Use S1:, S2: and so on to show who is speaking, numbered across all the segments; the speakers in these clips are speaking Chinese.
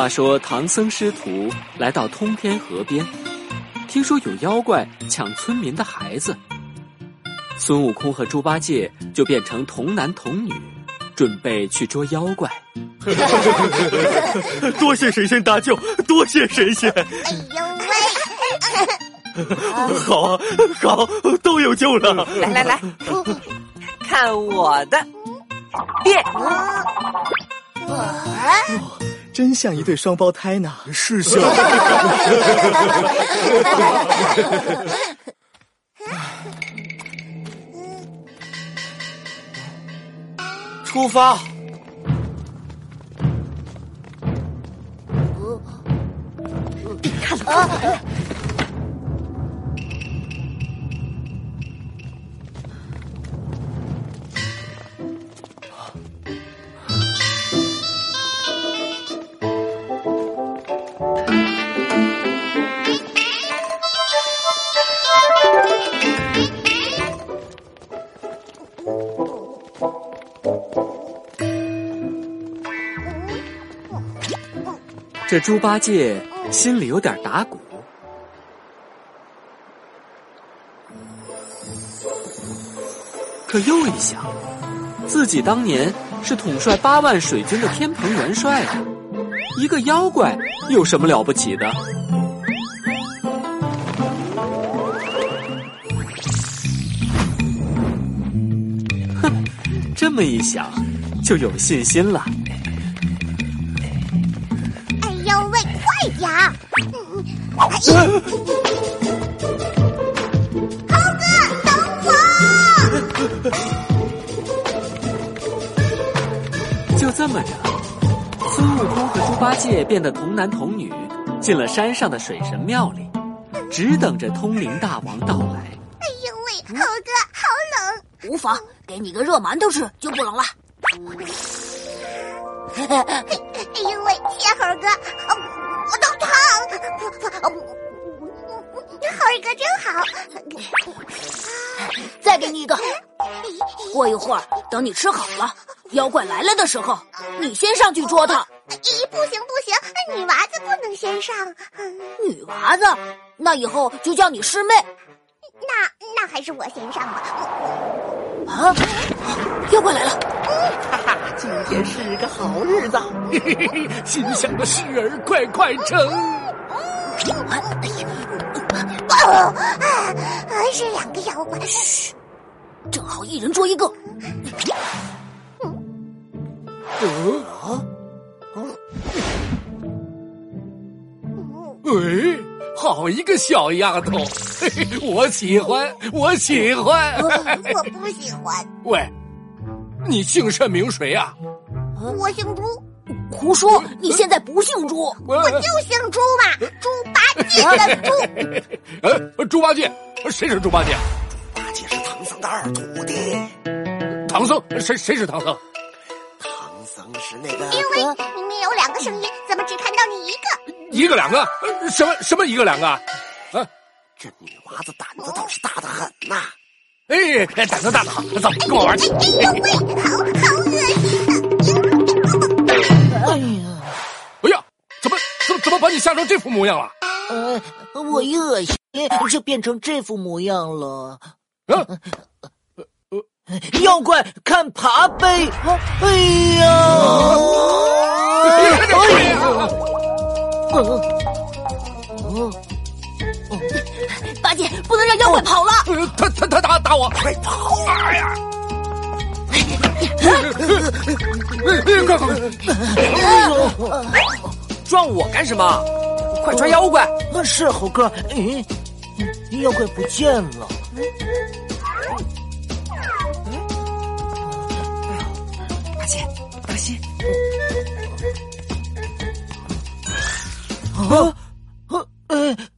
S1: 话说，唐僧师徒来到通天河边，听说有妖怪抢村民的孩子，孙悟空和猪八戒就变成童男童女，准备去捉妖怪。
S2: 多谢神仙搭救，多谢神仙！哎呦喂！好啊，好，都有救了！
S3: 来来来，看我的变！
S4: 真像一对双胞胎呢，
S2: 是像。
S4: 出发。
S3: 别看了。
S1: 这猪八戒心里有点打鼓，可又一想，自己当年是统帅八万水军的天蓬元帅啊，一个妖怪有什么了不起的？哼，这么一想，就有信心了。
S5: 猴哥，等我！
S1: 就这么着，孙悟空和猪八戒变得童男童女，进了山上的水神庙里，只等着通灵大王到来。
S5: 哎呦喂，猴哥，好冷！
S6: 无妨，给你个热馒头吃就不冷了。
S5: 哎呦喂，谢猴哥。我都疼，猴哥真好。
S6: 再给你一个。过一会儿，等你吃好了，妖怪来了的时候，你先上去捉他。
S5: 咦，不行不行，女娃子不能先上。
S6: 女娃子，那以后就叫你师妹。
S5: 那那还是我先上吧。
S6: 啊，妖怪来了！
S3: 哈哈，今天是个好日子，心想的事儿快快成。
S5: 哎呀，啊，是两个妖怪，
S6: 嘘，正好一人捉一个。
S3: 嗯啊，喂。好一个小丫头，嘿嘿，我喜欢，我喜欢。
S5: 我不喜欢。
S3: 喂，你姓甚名谁呀？
S5: 我姓朱。
S6: 胡说！你现在不姓朱，
S5: 我就姓猪嘛，猪八戒的
S3: 猪。呃，猪八戒，谁是猪八戒？
S7: 猪八戒是唐僧的二徒弟。
S3: 唐僧，谁谁是唐僧？
S7: 唐僧是那个。
S5: 因为明明有两个声音，怎么只看到你一个？
S3: 一个两个，什么什么一个两个？啊，
S7: 这女娃子胆子倒是大的很呐！
S3: 哎，胆子大的好，走，跟我玩去。
S5: 哎呦喂，好好恶心！
S3: 把你吓成这副模样了？
S8: 呃，我一恶心就变成这副模样了。
S3: 啊，
S8: 妖怪看爬呗！哎呀！
S3: 哎呀！哦
S6: 哦，八戒不能让妖怪跑了！
S3: 他他他打打我！
S7: 快跑啊呀！
S3: 快快快！撞我干什么？快抓妖怪！
S8: 是猴哥，嗯，妖怪不见了。
S3: 八戒，当心！
S8: 啊！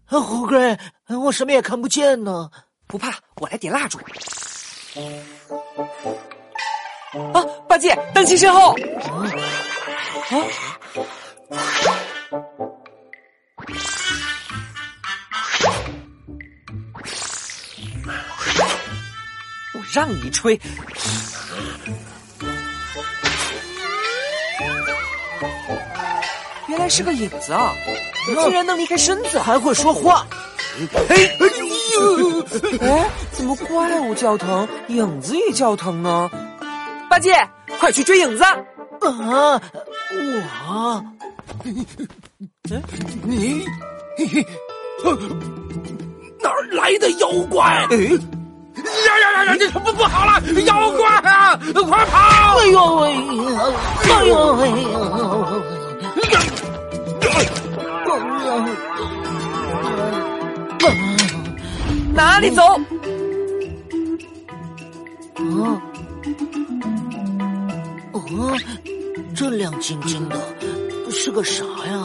S8: 猴哥，我什么也看不见呢。
S9: 不怕，我来点蜡烛。啊，八戒，当心身后！啊！我让你吹。原来是个影子啊！竟然能离开身子，
S8: 还会说话。
S9: 嘿，哎呦！哎，怎么怪物叫疼，影子也叫疼呢？八戒，快去追影子！啊，
S8: 我，
S3: 你，哪儿来的妖怪？哎，呀呀呀呀！这不不好了，妖怪啊！快跑！
S8: 哎呦喂！哎呦喂！
S9: 哪里走？
S8: 啊！哦，这亮晶晶的，是个啥呀？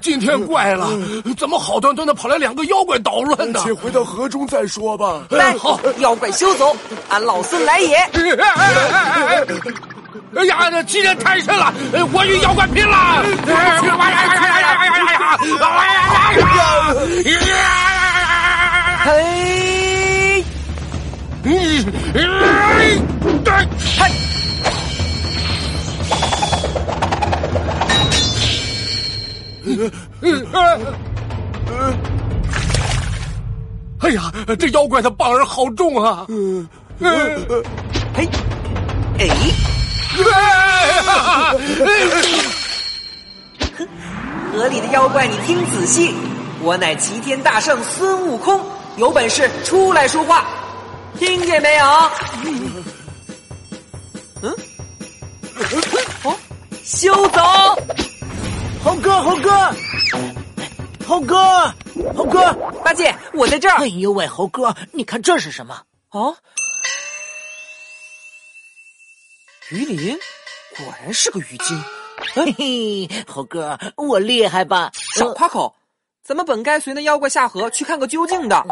S3: 今天怪了，怎么好端端的跑来两个妖怪捣乱呢？
S10: 先回到河中再说吧。
S9: 来，好，妖怪休走，俺老孙来也！
S3: 哎呀，这欺人太甚了！我与妖怪拼了！哎呀呀呀呀呀呀呀呀呀！哎呀！
S9: 嗯
S3: 哎呀，这妖怪的棒儿好重啊！
S9: 嘿，哎！河里的妖怪，你听仔细，我乃齐天大圣孙悟空，有本事出来说话，听见没有？嗯？哦，休走！
S8: 猴哥，猴哥，猴哥，猴哥，
S9: 八戒，我在这儿。
S8: 哎呦喂，猴哥，你看这是什么？
S9: 哦。鱼鳞，果然是个鱼精。
S8: 嘿 嘿，猴哥，我厉害吧？
S9: 少夸口！咱们本该随那妖怪下河去看个究竟的，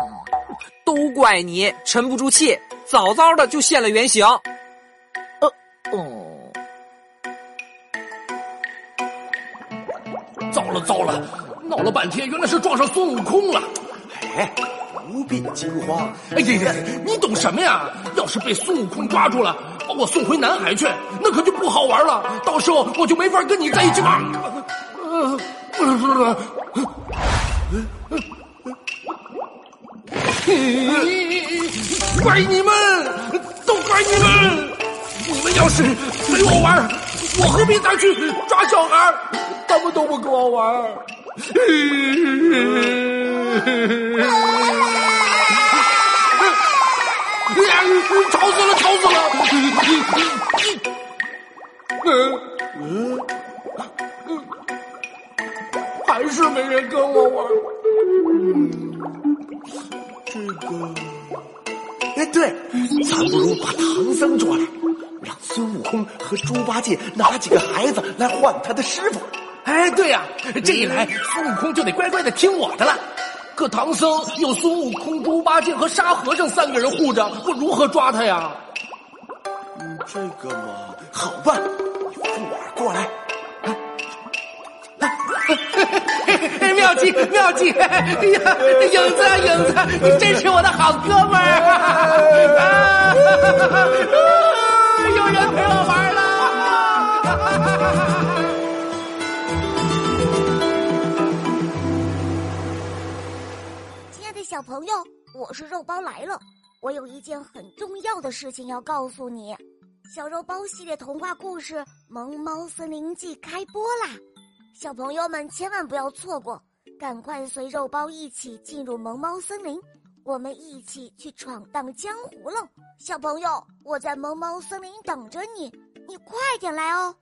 S9: 都怪你沉不住气，早早的就现了原形。
S8: 呃，哦，
S3: 糟了糟了，闹了半天，原来是撞上孙悟空了。
S10: 哎。不必惊慌！
S3: 哎呀呀，你懂什么呀？要是被孙悟空抓住了，把我送回南海去，那可就不好玩了。到时候我就没法跟你在一起玩。呃怪你们，都怪你们！你们要是陪我玩，我何必再去抓小孩？他们都不跟我玩。吵死了！吵死了！嗯嗯，还是没人跟我玩。
S10: 这个，哎，对，咱不如把唐僧抓来，让孙悟空和猪八戒拿几个孩子来换他的师傅。
S3: 哎，对呀，这一来孙悟空就得乖乖的听我的了。可唐僧有孙悟空、猪八戒和沙和尚三个人护着，我如何抓他呀？
S10: 嗯，这个嘛，好办，你扶儿过来。
S3: 妙计妙计！哎呀，影子影子，你真是我的好哥们儿！有人陪我玩了。
S11: 小朋友，我是肉包来了。我有一件很重要的事情要告诉你。小肉包系列童话故事《萌猫森林记》开播啦！小朋友们千万不要错过，赶快随肉包一起进入萌猫森林，我们一起去闯荡江湖喽！小朋友，我在萌猫森林等着你，你快点来哦！